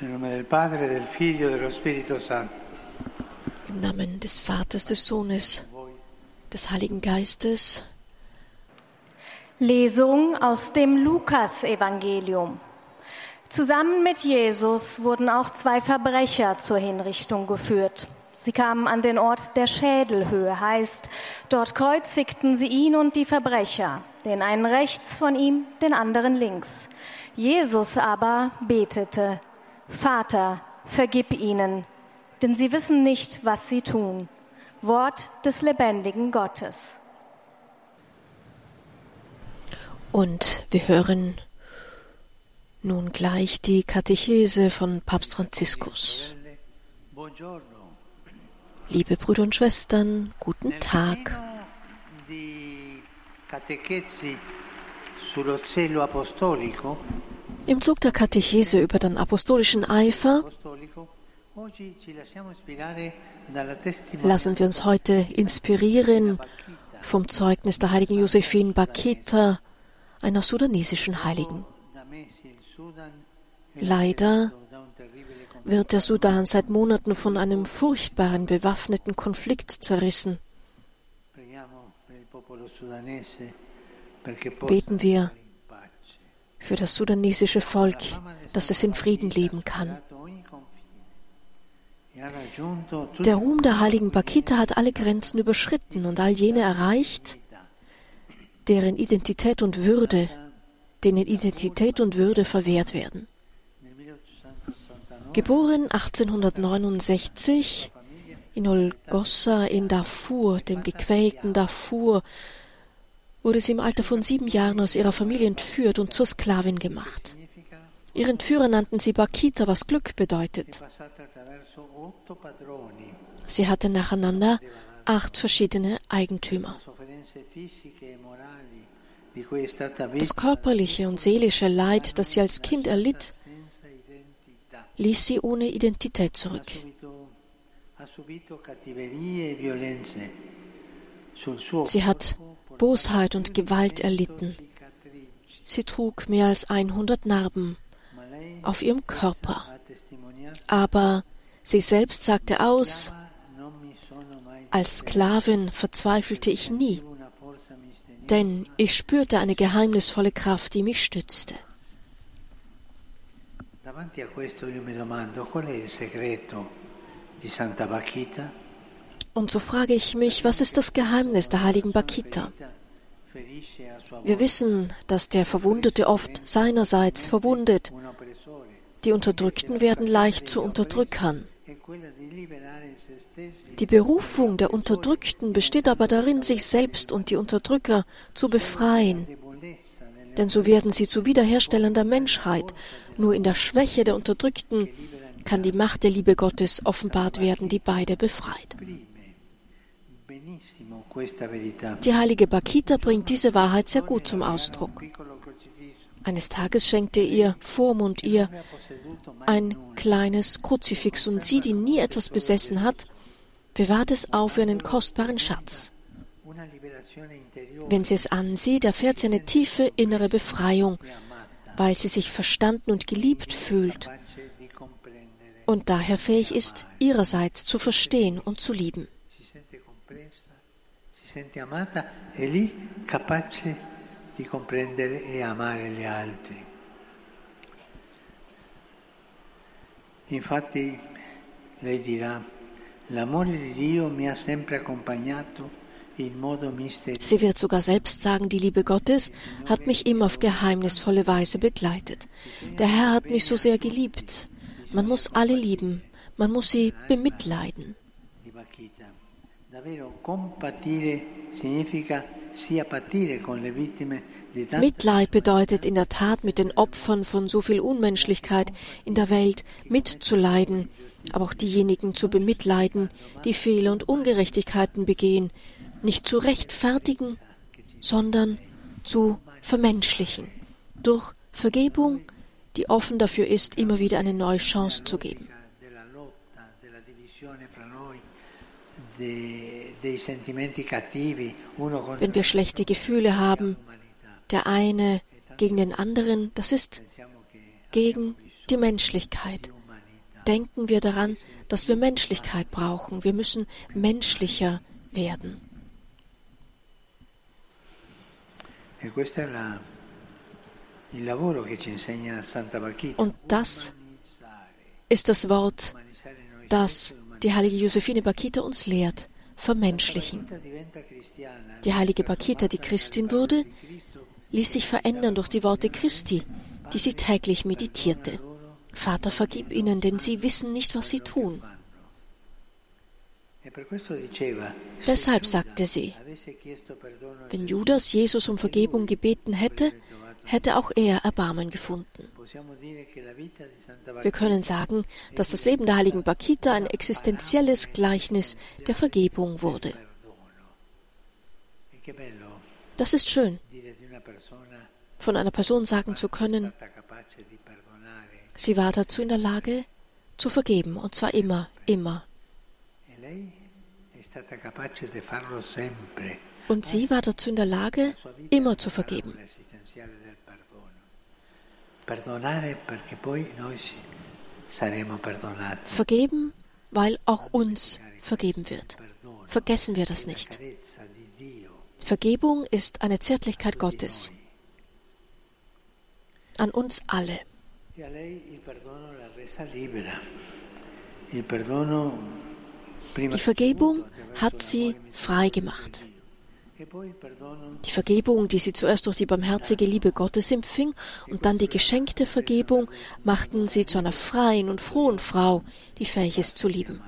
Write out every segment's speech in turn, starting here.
Im Namen des Vaters, des Sohnes, des Heiligen Geistes. Lesung aus dem Lukasevangelium. Zusammen mit Jesus wurden auch zwei Verbrecher zur Hinrichtung geführt. Sie kamen an den Ort der Schädelhöhe, heißt, dort kreuzigten sie ihn und die Verbrecher, den einen rechts von ihm, den anderen links. Jesus aber betete, Vater, vergib ihnen, denn sie wissen nicht, was sie tun. Wort des lebendigen Gottes. Und wir hören nun gleich die Katechese von Papst Franziskus. Liebe Brüder und Schwestern, guten Tag. pieno di catechesi sullo zelo apostolico, Im Zug der Katechese über den apostolischen Eifer lassen wir uns heute inspirieren vom Zeugnis der heiligen Josephine Bakita, einer sudanesischen Heiligen. Leider wird der Sudan seit Monaten von einem furchtbaren bewaffneten Konflikt zerrissen. Beten wir. Für das sudanesische Volk, dass es in Frieden leben kann. Der Ruhm der heiligen Bakita hat alle Grenzen überschritten und all jene erreicht, deren Identität und Würde, denen Identität und Würde verwehrt werden. nel 1869 Geboren 1869 in Olgossa in Darfur, dem gequälten Darfur, wurde sie im Alter von sieben Jahren aus ihrer Familie entführt und zur Sklavin gemacht. significa Ihre Entführer nannten sie Bakita, was Glück bedeutet. Sie hatte nacheinander acht verschiedene Eigentümer. Das körperliche und seelische Leid, das sie als Kind erlitt, ließ sie ohne Identität zurück. Sie hat Bosheit und Gewalt erlitten. Sie trug mehr als 100 Narben auf ihrem Körper. Aber sie selbst sagte aus, "Ma non mi sono mai als Sklavin verzweifelte ich nie, denn ich spürte eine geheimnisvolle Kraft, die mich stützte. Davanti a questo io mi domando qual è il segreto di Santa Bacchita? Und so frage ich mich, was ist das Geheimnis der heiligen Bakita? Wir wissen, dass der Verwundete oft seinerseits verwundet. Die Unterdrückten werden leicht zu Unterdrückern. Die Berufung der Unterdrückten besteht aber darin, sich selbst und die Unterdrücker zu befreien. Denn so werden sie zu Wiederherstellern der Menschheit. Nur in der Schwäche der Unterdrückten kann die Macht der Liebe Gottes offenbart werden, die beide befreit. Die heilige Bakita bringt diese Wahrheit sehr gut zum Ausdruck. Eines Tages schenkte ihr Vormund ihr ein kleines Kruzifix und sie, die nie etwas besessen hat, bewahrt es auf wie einen kostbaren Schatz. Wenn sie es ansieht, erfährt sie eine tiefe innere Befreiung, weil sie sich verstanden und geliebt fühlt und daher fähig ist, ihrerseits zu verstehen und zu lieben. E. Infatti lei dirà, l'amore di Dio mi ha sempre accompagnato. Sie wird sogar selbst sagen, die Liebe Gottes hat mich immer auf geheimnisvolle Weise begleitet. Der Herr hat mich so sehr geliebt. Man muss alle lieben, man muss sie bemitleiden. Mitleid bedeutet in der Tat mit den Opfern von so viel Unmenschlichkeit in der Welt mitzuleiden, aber auch diejenigen zu bemitleiden, die Fehler und Ungerechtigkeiten begehen, nicht zu rechtfertigen, sondern zu vermenschlichen, durch Vergebung, die offen dafür ist, immer wieder eine neue Chance zu geben. Wenn wir schlechte Gefühle haben, der eine gegen den anderen, das ist gegen die Menschlichkeit. denken wir daran, dass wir Menschlichkeit brauchen. Wir müssen menschlicher werden. E. Und das ist das Wort, das die heilige Josephine Bakita uns lehrt, vermenschlichen. Die heilige Bakita, die Christin wurde, ließ sich verändern durch die Worte Christi, die sie täglich meditierte. Vater, vergib ihnen, denn sie wissen nicht, was sie tun. Deshalb sagte sie, wenn Judas Jesus um Vergebung gebeten hätte, hätte auch er Erbarmen gefunden. Wir können sagen, dass das Leben der heiligen Bakita ein existenzielles Gleichnis der Vergebung wurde. Das ist schön, von einer Person sagen zu können, sie war dazu in der Lage, zu vergeben, und zwar immer, immer. Und sie war dazu in der Lage, immer zu vergeben. Vergeben, weil auch uns vergeben wird. Vergessen wir das nicht. Vergebung ist eine Zärtlichkeit Gottes an uns alle. Die Vergebung hat sie frei gemacht. Die Vergebung, die sie zuerst durch die barmherzige Liebe Gottes empfing und dann die geschenkte Vergebung, machten sie zu einer freien und frohen Frau, die fähig ist zu lieben.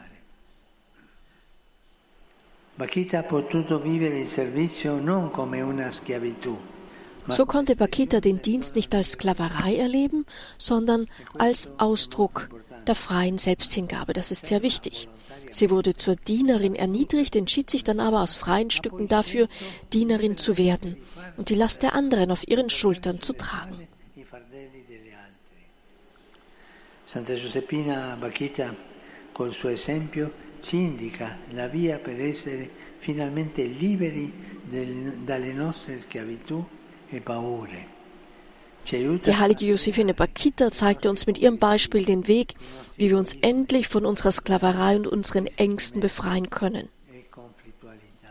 So konnte Bakita den Dienst nicht als Sklaverei erleben, sondern als Ausdruck der freien Selbsthingabe. Das ist sehr wichtig. Sie wurde zur Dienerin erniedrigt, entschied sich dann aber aus freien Stücken dafür, Dienerin zu werden und die Last der anderen auf ihren Schultern zu tragen. Santa Giuseppina Bacchita col suo esempio ci indica la via per essere finalmente liberi del, dalle nostre schiavitù. Die heilige Josephine Bakita zeigte uns mit ihrem Beispiel den Weg, wie wir uns endlich von unserer Sklaverei und unseren Ängsten befreien können.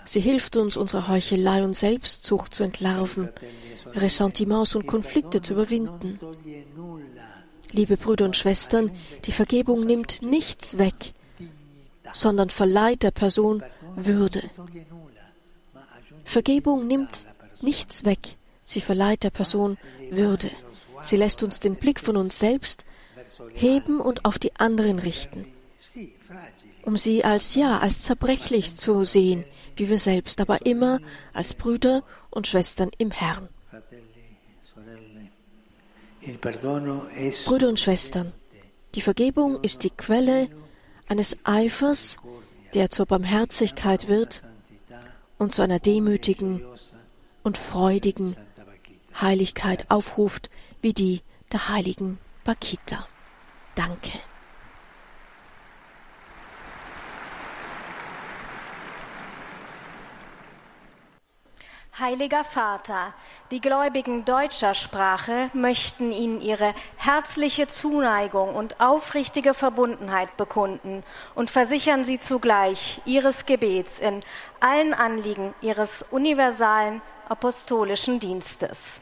Sie hilft uns, unsere Heuchelei und Selbstzucht zu entlarven, Ressentiments und Konflikte zu überwinden. Liebe Brüder und Schwestern, die Vergebung nimmt nichts weg, sondern verleiht der Person Würde. Vergebung nimmt nichts weg, sie verleiht der Person Würde. Sie lässt uns den Blick von uns selbst heben und auf die anderen richten, um sie als ja, als zerbrechlich zu sehen, wie wir selbst, aber immer als Brüder und Schwestern im Herrn. Brüder und Schwestern, die Vergebung ist die Quelle eines Eifers, der zur Barmherzigkeit wird und zu einer demütigen und freudigen Heiligkeit aufruft, wie die der heiligen Bakita. Danke. Heiliger Vater, die Gläubigen deutscher Sprache möchten Ihnen ihre herzliche Zuneigung und aufrichtige Verbundenheit bekunden und versichern Sie zugleich Ihres Gebets in allen Anliegen Ihres universalen apostolischen Dienstes.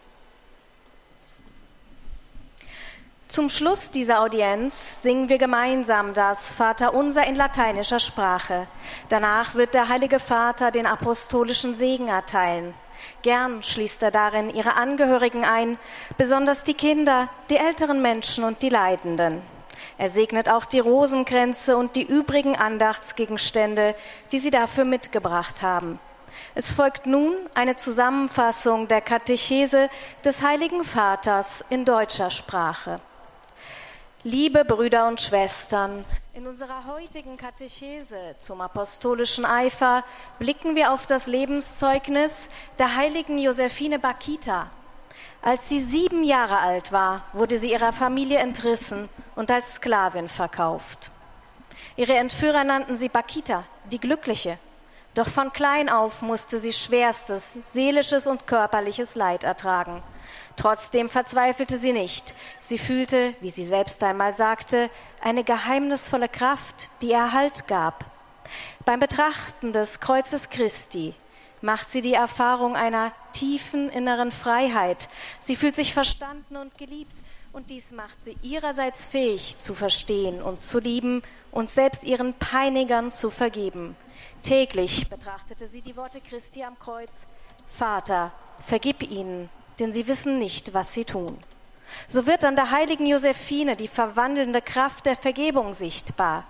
Zum Schluss dieser Audienz singen wir gemeinsam das Vaterunser in lateinischer Sprache. Danach wird der Heilige Vater den apostolischen Segen erteilen. Gern schließt er darin ihre Angehörigen ein, besonders die Kinder, die älteren Menschen und die Leidenden. Er segnet auch die Rosenkränze und die übrigen Andachtsgegenstände, die sie dafür mitgebracht haben. Es folgt nun eine Zusammenfassung der Katechese des Heiligen Vaters in deutscher Sprache. Liebe Brüder und Schwestern, in unserer heutigen Katechese zum apostolischen Eifer blicken wir auf das Lebenszeugnis der heiligen Josephine Bakita. Als sie sieben Jahre alt war, wurde sie ihrer Familie entrissen und als Sklavin verkauft. Ihre Entführer nannten sie Bakita, die Glückliche. Doch von klein auf musste sie schwerstes seelisches und körperliches Leid ertragen. Trotzdem verzweifelte sie nicht. Sie fühlte, wie sie selbst einmal sagte, eine geheimnisvolle Kraft, die ihr Halt gab. Beim Betrachten des Kreuzes Christi macht sie die Erfahrung einer tiefen inneren Freiheit. Sie fühlt sich verstanden und geliebt und dies macht sie ihrerseits fähig zu verstehen und zu lieben und selbst ihren Peinigern zu vergeben. Täglich betrachtete sie die Worte Christi am Kreuz. Vater, vergib ihnen, denn sie wissen nicht, was sie tun. So wird an der heiligen Josephine die verwandelnde Kraft der Vergebung sichtbar.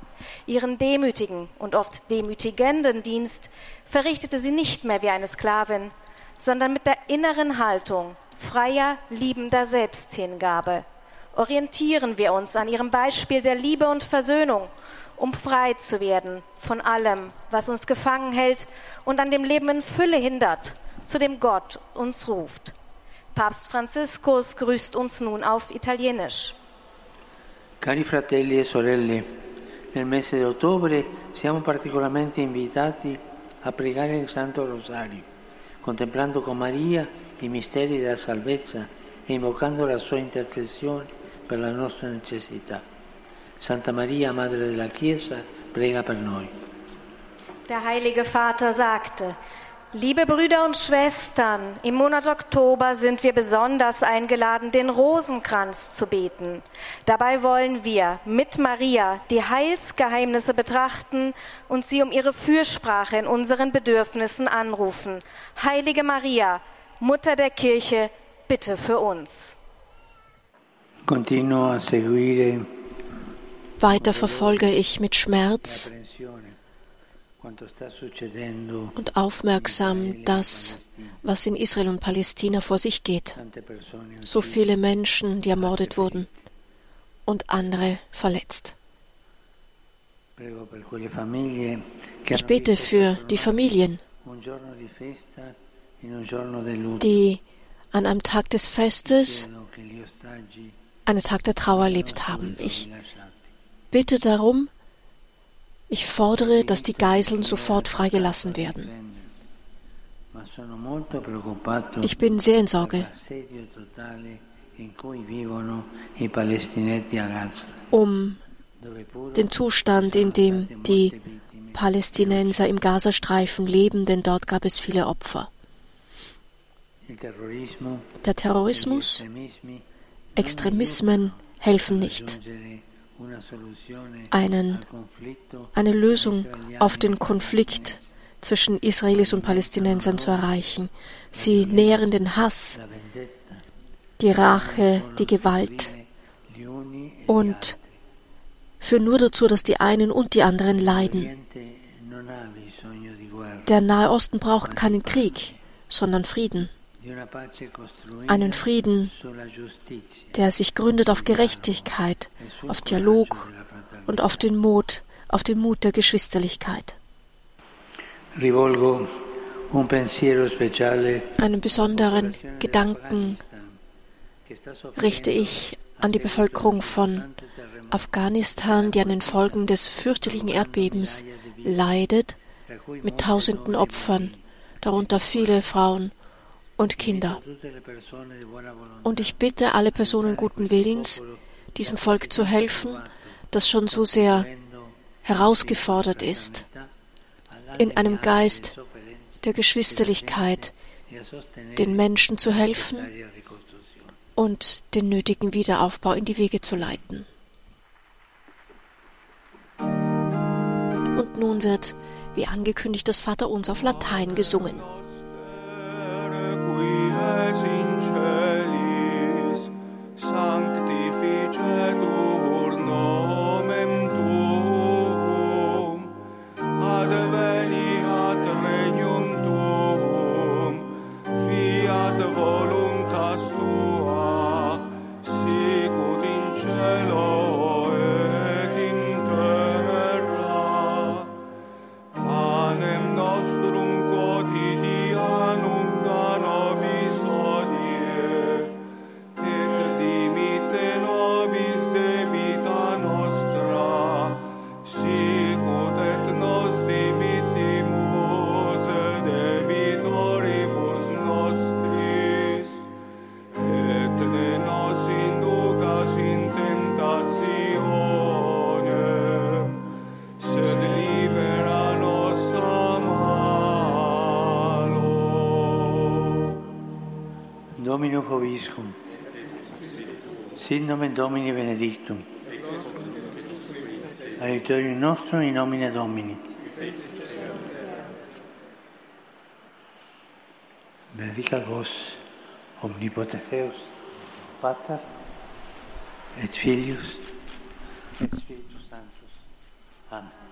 Ihren demütigen und oft demütigenden Dienst verrichtete sie nicht mehr wie eine Sklavin, sondern mit der inneren Haltung freier, liebender Selbsthingabe. Orientieren wir uns an ihrem Beispiel der Liebe und Versöhnung, um frei zu werden von allem, was uns gefangen hält und an dem Leben in Fülle hindert, zu dem Gott uns ruft. Papst Franziskus grüßt uns nun auf Italienisch. Cari fratelli e sorelle, nel mese di ottobre siamo particolarmente invitati a pregare il Santo Rosario, contemplando con Maria i misteri della salvezza e invocando la sua intercessione per la nostra necessità. Santa Maria, Madre della Chiesa, prega per noi. Der Heilige Vater sagte, Liebe Brüder und Schwestern, im Monat Oktober sind wir besonders eingeladen, den Rosenkranz zu beten. Dabei wollen wir mit Maria die Heilsgeheimnisse betrachten und sie um ihre Fürsprache in unseren Bedürfnissen anrufen. Heilige Maria, Mutter der Kirche, bitte für uns. Weiter verfolge ich mit Schmerz und aufmerksam das, was in Israel und Palästina vor sich geht. So viele Menschen, die ermordet wurden und andere verletzt. Ich bete für die Familien, die an einem Tag des Festes einen Tag der Trauer erlebt haben. Ich bitte darum, ich fordere, dass die Geiseln sofort freigelassen werden. Ich bin sehr in Sorge um den Zustand, in dem die Palästinenser im Gazastreifen leben, denn dort gab es viele Opfer. Der Terrorismus, Extremismen helfen nicht einen, eine Lösung auf den Konflikt zwischen Israelis und Palästinensern zu erreichen. Sie nähren den Hass, die Rache, die Gewalt und führen nur dazu, dass die einen und die anderen leiden. Der Nahe Osten braucht keinen Krieg, sondern Frieden einen Frieden, der sich gründet auf Gerechtigkeit, auf Dialog und auf den Mut, auf den Mut der Geschwisterlichkeit. Einen besonderen Gedanken richte ich an die Bevölkerung von Afghanistan, die an den Folgen des fürchterlichen Erdbebens leidet, mit tausenden Opfern, darunter viele Frauen und Kinder. Und ich bitte alle Personen guten Willens, diesem Volk zu helfen, das schon so sehr herausgefordert ist, in einem Geist der Geschwisterlichkeit den Menschen zu helfen und den nötigen Wiederaufbau in die Wege zu leiten. Und nun wird, wie angekündigt, das Vaterunser auf Latein gesungen. Domino Hoviscum. Sit nomen Domini benedictum. Aiutorium nostrum in nomine Domini. Benedicat vos, omnipotens Deus, Pater, et Filius, et Spiritus Sanctus. Amen.